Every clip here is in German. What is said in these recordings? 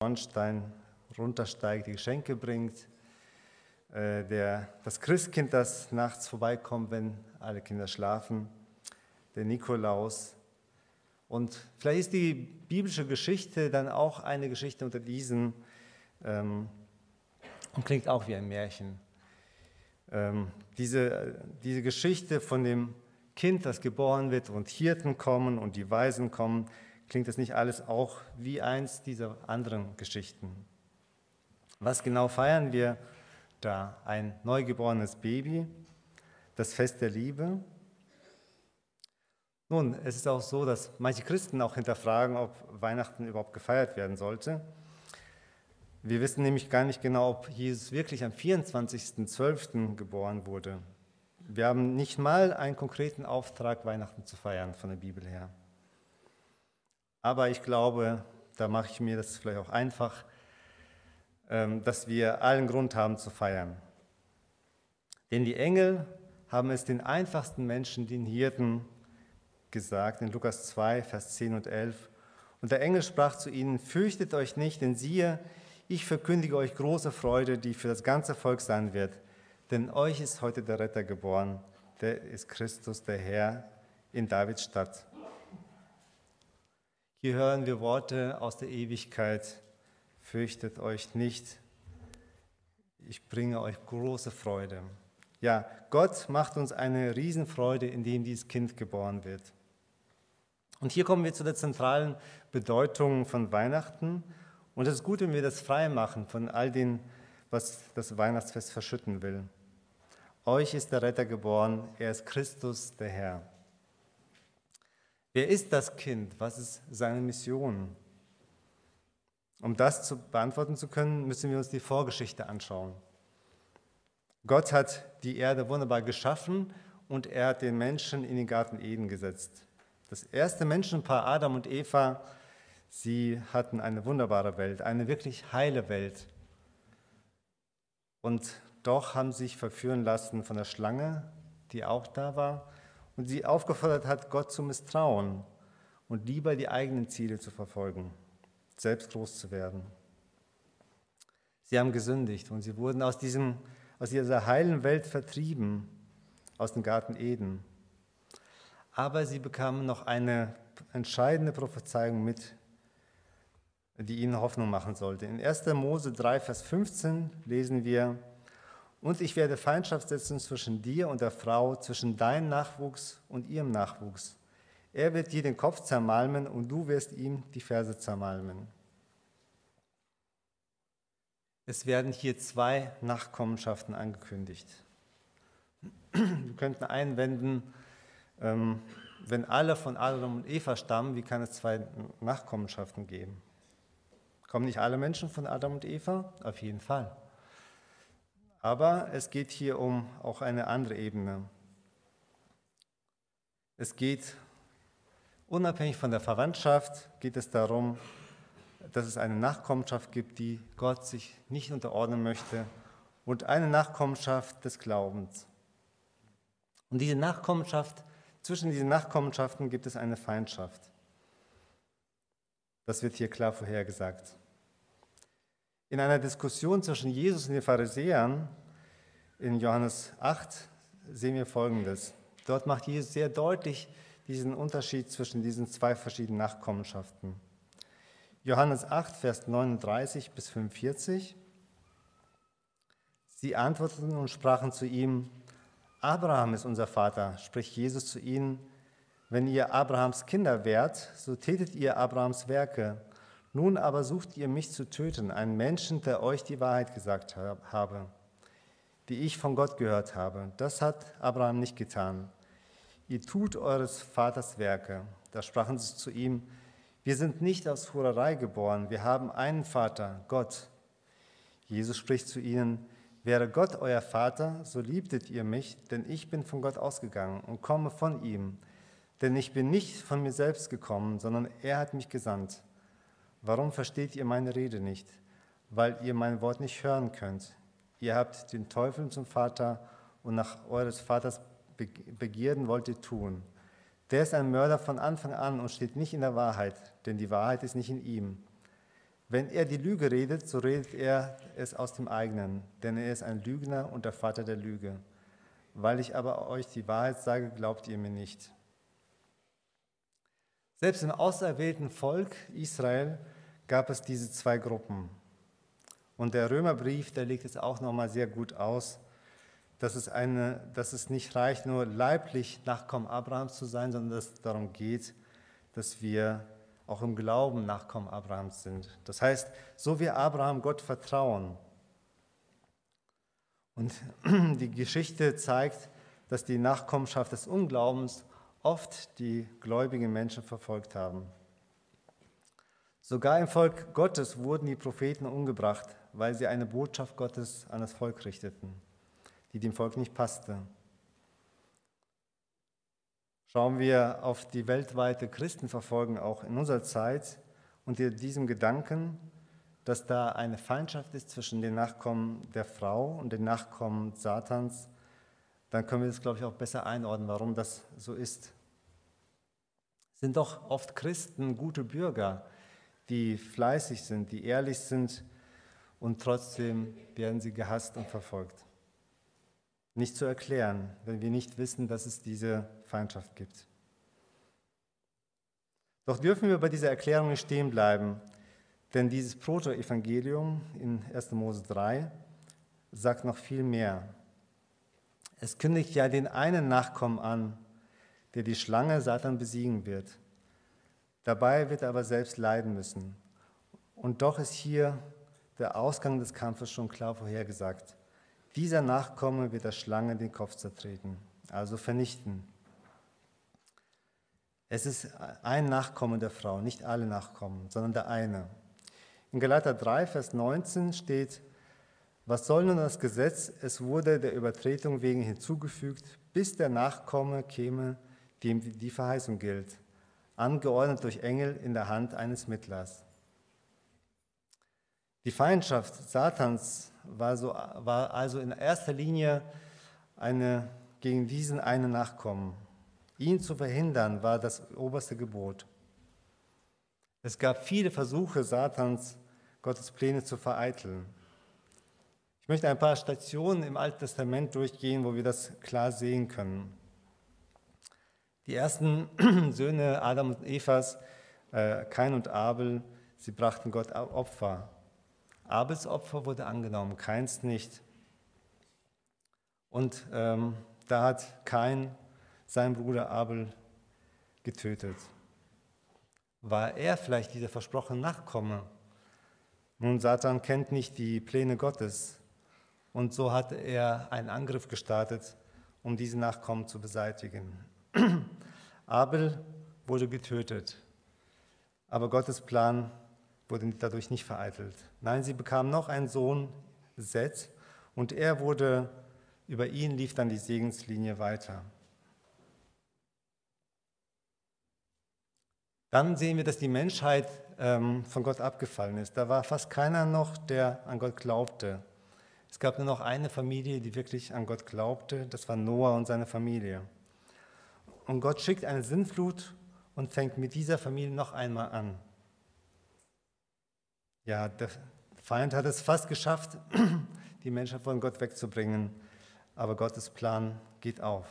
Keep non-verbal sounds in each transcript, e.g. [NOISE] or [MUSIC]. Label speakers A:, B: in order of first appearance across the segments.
A: Schornstein runtersteigt, die Geschenke bringt, äh, der, das Christkind, das nachts vorbeikommt, wenn alle Kinder schlafen, der Nikolaus. Und vielleicht ist die biblische Geschichte dann auch eine Geschichte unter diesen ähm, und klingt auch wie ein Märchen. Ähm, diese, diese Geschichte von dem Kind, das geboren wird und Hirten kommen und die Weisen kommen, klingt das nicht alles auch wie eins dieser anderen Geschichten? Was genau feiern wir da? Ein neugeborenes Baby, das Fest der Liebe. Nun, es ist auch so, dass manche Christen auch hinterfragen, ob Weihnachten überhaupt gefeiert werden sollte. Wir wissen nämlich gar nicht genau, ob Jesus wirklich am 24.12. geboren wurde. Wir haben nicht mal einen konkreten Auftrag, Weihnachten zu feiern von der Bibel her. Aber ich glaube, da mache ich mir das vielleicht auch einfach, ähm, dass wir allen Grund haben zu feiern. Denn die Engel haben es den einfachsten Menschen, den Hirten, gesagt, in Lukas 2, Vers 10 und 11. Und der Engel sprach zu ihnen, fürchtet euch nicht, denn siehe, ich verkündige euch große Freude, die für das ganze Volk sein wird. Denn euch ist heute der Retter geboren, der ist Christus, der Herr, in Davids Stadt. Hier hören wir Worte aus der Ewigkeit. Fürchtet euch nicht, ich bringe euch große Freude. Ja, Gott macht uns eine Riesenfreude, indem dieses Kind geboren wird. Und hier kommen wir zu der zentralen Bedeutung von Weihnachten. Und es ist gut, wenn wir das frei machen von all dem, was das Weihnachtsfest verschütten will. Euch ist der Retter geboren, er ist Christus der Herr. Wer ist das Kind? Was ist seine Mission? Um das zu beantworten zu können, müssen wir uns die Vorgeschichte anschauen. Gott hat die Erde wunderbar geschaffen und er hat den Menschen in den Garten Eden gesetzt. Das erste Menschenpaar Adam und Eva, sie hatten eine wunderbare Welt, eine wirklich heile Welt. Und doch haben sie sich verführen lassen von der Schlange, die auch da war, und sie aufgefordert hat, Gott zu misstrauen und lieber die eigenen Ziele zu verfolgen, selbst groß zu werden. Sie haben gesündigt und sie wurden aus, diesem, aus dieser heilen Welt vertrieben, aus dem Garten Eden. Aber sie bekamen noch eine entscheidende Prophezeiung mit, die ihnen Hoffnung machen sollte. In 1. Mose 3, Vers 15 lesen wir, und ich werde Feindschaft setzen zwischen dir und der Frau, zwischen deinem Nachwuchs und ihrem Nachwuchs. Er wird dir den Kopf zermalmen und du wirst ihm die Ferse zermalmen. Es werden hier zwei Nachkommenschaften angekündigt. Wir könnten einwenden, ähm, wenn alle von Adam und Eva stammen, wie kann es zwei Nachkommenschaften geben? Kommen nicht alle Menschen von Adam und Eva? Auf jeden Fall. Aber es geht hier um auch eine andere Ebene. Es geht, unabhängig von der Verwandtschaft, geht es darum, dass es eine Nachkommenschaft gibt, die Gott sich nicht unterordnen möchte und eine Nachkommenschaft des Glaubens. Und diese Nachkommenschaft, zwischen diesen Nachkommenschaften gibt es eine Feindschaft. Das wird hier klar vorhergesagt. In einer Diskussion zwischen Jesus und den Pharisäern in Johannes 8 sehen wir Folgendes. Dort macht Jesus sehr deutlich diesen Unterschied zwischen diesen zwei verschiedenen Nachkommenschaften. Johannes 8, Vers 39 bis 45. Sie antworteten und sprachen zu ihm, Abraham ist unser Vater, spricht Jesus zu ihnen, wenn ihr Abrahams Kinder wärt, so tätet ihr Abrahams Werke. Nun aber sucht ihr mich zu töten, einen Menschen, der euch die Wahrheit gesagt habe, die ich von Gott gehört habe. Das hat Abraham nicht getan. Ihr tut eures Vaters Werke. Da sprachen sie zu ihm, wir sind nicht aus Hurerei geboren, wir haben einen Vater, Gott. Jesus spricht zu ihnen, wäre Gott euer Vater, so liebtet ihr mich, denn ich bin von Gott ausgegangen und komme von ihm. Denn ich bin nicht von mir selbst gekommen, sondern er hat mich gesandt. Warum versteht ihr meine Rede nicht? Weil ihr mein Wort nicht hören könnt. Ihr habt den Teufel zum Vater und nach eures Vaters Begierden wollt ihr tun. Der ist ein Mörder von Anfang an und steht nicht in der Wahrheit, denn die Wahrheit ist nicht in ihm. Wenn er die Lüge redet, so redet er es aus dem eigenen, denn er ist ein Lügner und der Vater der Lüge. Weil ich aber euch die Wahrheit sage, glaubt ihr mir nicht. Selbst im auserwählten Volk Israel gab es diese zwei Gruppen. Und der Römerbrief, der legt es auch nochmal sehr gut aus, dass es, eine, dass es nicht reicht, nur leiblich Nachkommen Abrahams zu sein, sondern dass es darum geht, dass wir auch im Glauben Nachkommen Abrahams sind. Das heißt, so wie Abraham Gott vertrauen. Und [CLEARS THROAT] die Geschichte zeigt, dass die Nachkommenschaft des Unglaubens oft die gläubigen Menschen verfolgt haben. Sogar im Volk Gottes wurden die Propheten umgebracht, weil sie eine Botschaft Gottes an das Volk richteten, die dem Volk nicht passte. Schauen wir auf die weltweite Christenverfolgung auch in unserer Zeit unter diesem Gedanken, dass da eine Feindschaft ist zwischen den Nachkommen der Frau und den Nachkommen Satans, dann können wir das, glaube ich, auch besser einordnen, warum das so ist. Sind doch oft Christen gute Bürger, die fleißig sind, die ehrlich sind und trotzdem werden sie gehasst und verfolgt nicht zu erklären, wenn wir nicht wissen, dass es diese Feindschaft gibt. Doch dürfen wir bei dieser Erklärung nicht stehen bleiben, denn dieses Proto-Evangelium in 1. Mose 3 sagt noch viel mehr. Es kündigt ja den einen Nachkommen an, der die Schlange Satan besiegen wird. Dabei wird er aber selbst leiden müssen. Und doch ist hier der Ausgang des Kampfes schon klar vorhergesagt. Dieser Nachkomme wird der Schlange den Kopf zertreten, also vernichten. Es ist ein Nachkomme der Frau, nicht alle Nachkommen, sondern der eine. In Galater 3, Vers 19 steht, was soll nun das Gesetz? Es wurde der Übertretung wegen hinzugefügt, bis der Nachkomme käme, dem die Verheißung gilt, angeordnet durch Engel in der Hand eines Mittlers. Die Feindschaft Satans war, so, war also in erster Linie eine, gegen diesen einen Nachkommen. Ihn zu verhindern war das oberste Gebot. Es gab viele Versuche Satans, Gottes Pläne zu vereiteln. Ich möchte ein paar Stationen im Alten Testament durchgehen, wo wir das klar sehen können. Die ersten [CLEARS THROAT] Söhne Adam und Evas, äh, Kain und Abel, sie brachten Gott Opfer. Abels Opfer wurde angenommen, keins nicht. Und ähm, da hat Kain seinen Bruder Abel getötet. War er vielleicht dieser versprochene Nachkomme? Nun, Satan kennt nicht die Pläne Gottes. Und so hat er einen Angriff gestartet, um diesen Nachkommen zu beseitigen. [CLEARS THROAT] Abel wurde getötet. Aber Gottes Plan wurde dadurch nicht vereitelt. Nein, sie bekam noch einen Sohn, Seth, und er wurde, über ihn lief dann die Segenslinie weiter. Dann sehen wir, dass die Menschheit ähm, von Gott abgefallen ist. Da war fast keiner noch, der an Gott glaubte. Es gab nur noch eine Familie, die wirklich an Gott glaubte. Das war Noah und seine Familie. Und Gott schickt eine Sinnflut und fängt mit dieser Familie noch einmal an. Ja, der Feind hat es fast geschafft, [CLEARS THROAT] die Menschen von Gott wegzubringen, aber Gottes Plan geht auf.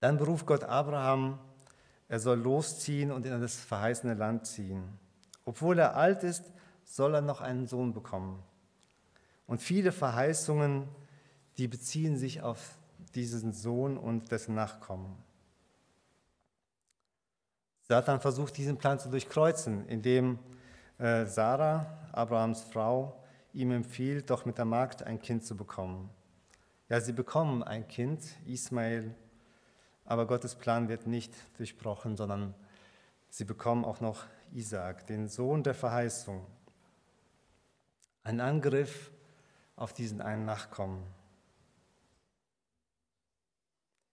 A: Dann beruft Gott Abraham, er soll losziehen und in das verheißene Land ziehen. Obwohl er alt ist, soll er noch einen Sohn bekommen. Und viele Verheißungen, die beziehen sich auf diesen Sohn und dessen Nachkommen. Satan versucht diesen Plan zu durchkreuzen, indem äh, Sarah, Abrahams Frau, ihm empfiehlt, doch mit der Magd ein Kind zu bekommen. Ja, sie bekommen ein Kind, Ismael, aber Gottes Plan wird nicht durchbrochen, sondern sie bekommen auch noch Isaak, den Sohn der Verheißung. Ein Angriff auf diesen einen Nachkommen.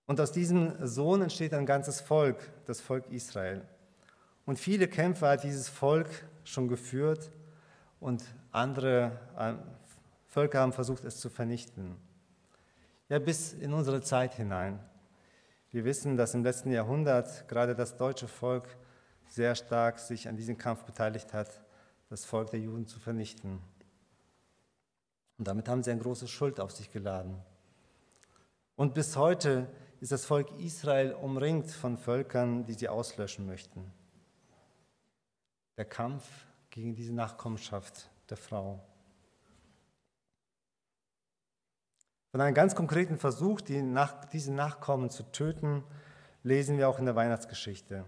A: Und aus diesem Sohn entsteht ein ganzes Volk, das Volk Israel. Und viele Kämpfe hat dieses Volk schon geführt und andere äh, Völker haben versucht, es zu vernichten. Ja, bis in unsere Zeit hinein. Wir wissen, dass im letzten Jahrhundert gerade das deutsche Volk sehr stark sich an diesem Kampf beteiligt hat, das Volk der Juden zu vernichten. Und damit haben sie eine große Schuld auf sich geladen. Und bis heute ist das Volk Israel umringt von Völkern, die sie auslöschen möchten. Der Kampf gegen diese Nachkommenschaft der Frau. Von einem ganz konkreten Versuch, die nach, diese Nachkommen zu töten, lesen wir auch in der Weihnachtsgeschichte.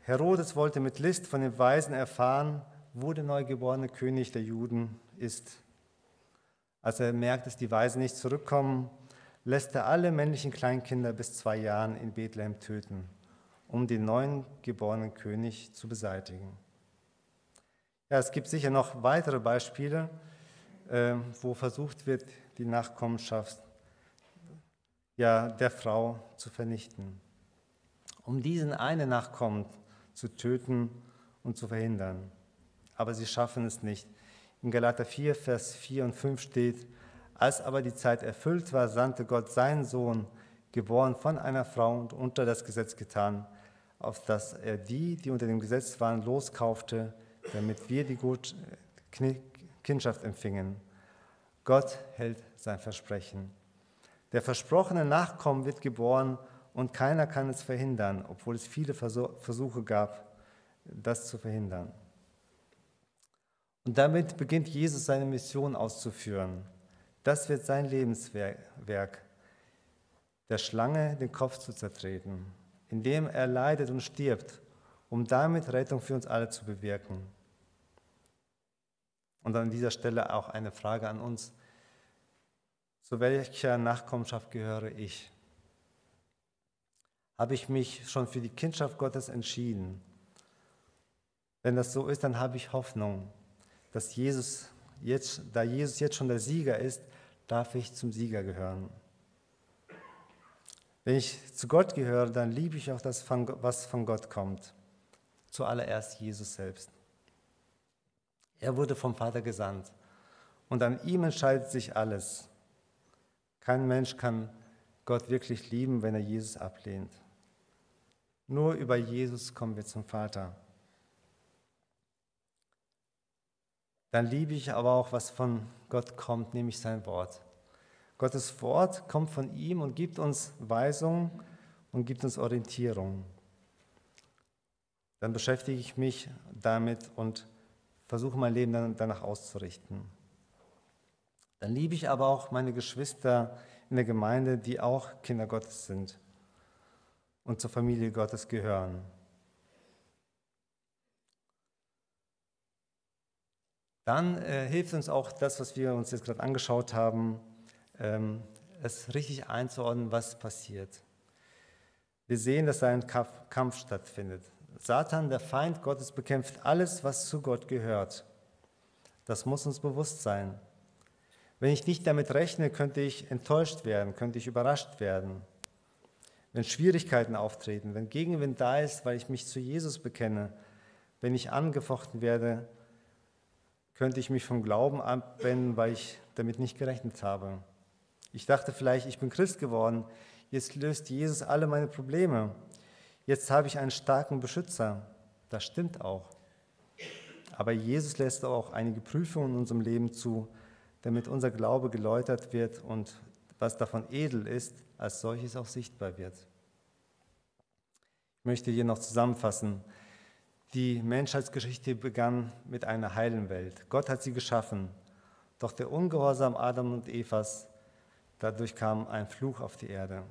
A: Herodes wollte mit List von den Weisen erfahren, wo der neugeborene König der Juden ist. Als er merkt, dass die Weisen nicht zurückkommen, lässt er alle männlichen Kleinkinder bis zwei Jahren in Bethlehem töten, um den neuen geborenen König zu beseitigen. Ja, es gibt sicher noch weitere Beispiele, äh, wo versucht wird, die Nachkommenschaft ja, der Frau zu vernichten. Um diesen einen Nachkommen zu töten und zu verhindern. Aber sie schaffen es nicht. In Galater 4, Vers 4 und 5 steht, als aber die Zeit erfüllt war, sandte Gott seinen Sohn, geboren von einer Frau und unter das Gesetz getan, auf dass er die, die unter dem Gesetz waren, loskaufte, damit wir die Gut Kindschaft empfingen. Gott hält sein Versprechen. Der versprochene Nachkommen wird geboren und keiner kann es verhindern, obwohl es viele Versuche gab, das zu verhindern. Und damit beginnt Jesus seine Mission auszuführen. Das wird sein Lebenswerk, der Schlange den Kopf zu zertreten, indem er leidet und stirbt, um damit Rettung für uns alle zu bewirken. Und an dieser Stelle auch eine Frage an uns. Zu welcher Nachkommenschaft gehöre ich? Habe ich mich schon für die Kindschaft Gottes entschieden? Wenn das so ist, dann habe ich Hoffnung, dass Jesus jetzt, da Jesus jetzt schon der Sieger ist, darf ich zum Sieger gehören. Wenn ich zu Gott gehöre, dann liebe ich auch das, was von Gott kommt. Zuallererst Jesus selbst. Er wurde vom Vater gesandt. Und an ihm entscheidet sich alles. Kein Mensch kann Gott wirklich lieben, wenn er Jesus ablehnt. Nur über Jesus kommen wir zum Vater. Dann liebe ich aber auch, was von Gott kommt, nämlich sein Wort. Gottes Wort kommt von ihm und gibt uns Weisung und gibt uns Orientierung. Dann beschäftige ich mich damit und versuche mein Leben dann danach auszurichten. Dann liebe ich aber auch meine Geschwister in der Gemeinde, die auch Kinder Gottes sind und zur Familie Gottes gehören. Dann äh, hilft uns auch das, was wir uns jetzt gerade angeschaut haben, ähm, es richtig einzuordnen, was passiert. Wir sehen, dass da ein Kampf stattfindet. Satan, der Feind Gottes, bekämpft alles, was zu Gott gehört. Das muss uns bewusst sein. Wenn ich nicht damit rechne, könnte ich enttäuscht werden, könnte ich überrascht werden. Wenn Schwierigkeiten auftreten, wenn Gegenwind da ist, weil ich mich zu Jesus bekenne, wenn ich angefochten werde, könnte ich mich vom Glauben abwenden, weil ich damit nicht gerechnet habe. Ich dachte vielleicht, ich bin Christ geworden, jetzt löst Jesus alle meine Probleme. Jetzt habe ich einen starken Beschützer. Das stimmt auch. Aber Jesus lässt auch einige Prüfungen in unserem Leben zu, damit unser Glaube geläutert wird und was davon edel ist, als solches auch sichtbar wird. Ich möchte hier noch zusammenfassen. Die Menschheitsgeschichte begann mit einer heilen Welt. Gott hat sie geschaffen. Doch der Ungehorsam Adam und Evas, dadurch kam ein Fluch auf die Erde.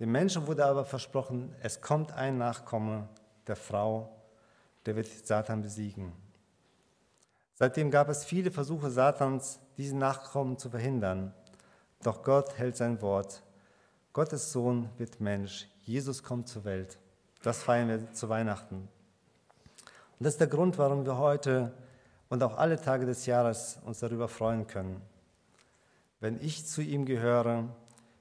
A: Dem Menschen wurde aber versprochen, es kommt ein Nachkomme der Frau, der wird Satan besiegen. Seitdem gab es viele Versuche Satans, diesen Nachkommen zu verhindern. Doch Gott hält sein Wort. Gottes Sohn wird Mensch. Jesus kommt zur Welt. Das feiern wir zu Weihnachten. Und das ist der Grund, warum wir heute und auch alle Tage des Jahres uns darüber freuen können. Wenn ich zu ihm gehöre,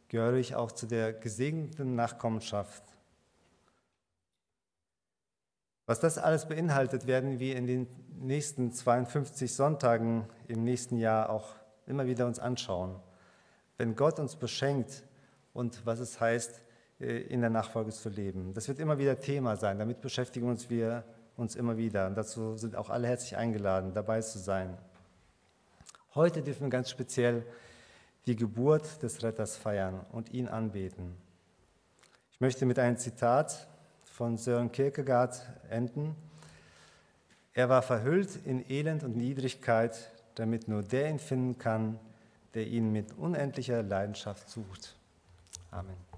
A: gehöre ich auch zu der gesegneten Nachkommenschaft. Was das alles beinhaltet, werden wir in den nächsten 52 Sonntagen im nächsten Jahr auch immer wieder uns anschauen. Wenn Gott uns beschenkt und was es heißt, äh, in der Nachfolge zu leben. Das wird immer wieder Thema sein. Damit beschäftigen uns wir uns immer wieder. Und dazu sind auch alle herzlich eingeladen, dabei zu sein. Heute dürfen wir ganz speziell die Geburt des Retters feiern und ihn anbeten. Ich möchte mit einem Zitat von Sören Kierkegaard enden. Er war verhüllt in Elend und Niedrigkeit, damit nur der ihn finden kann, der ihn mit unendlicher Leidenschaft sucht. Amen.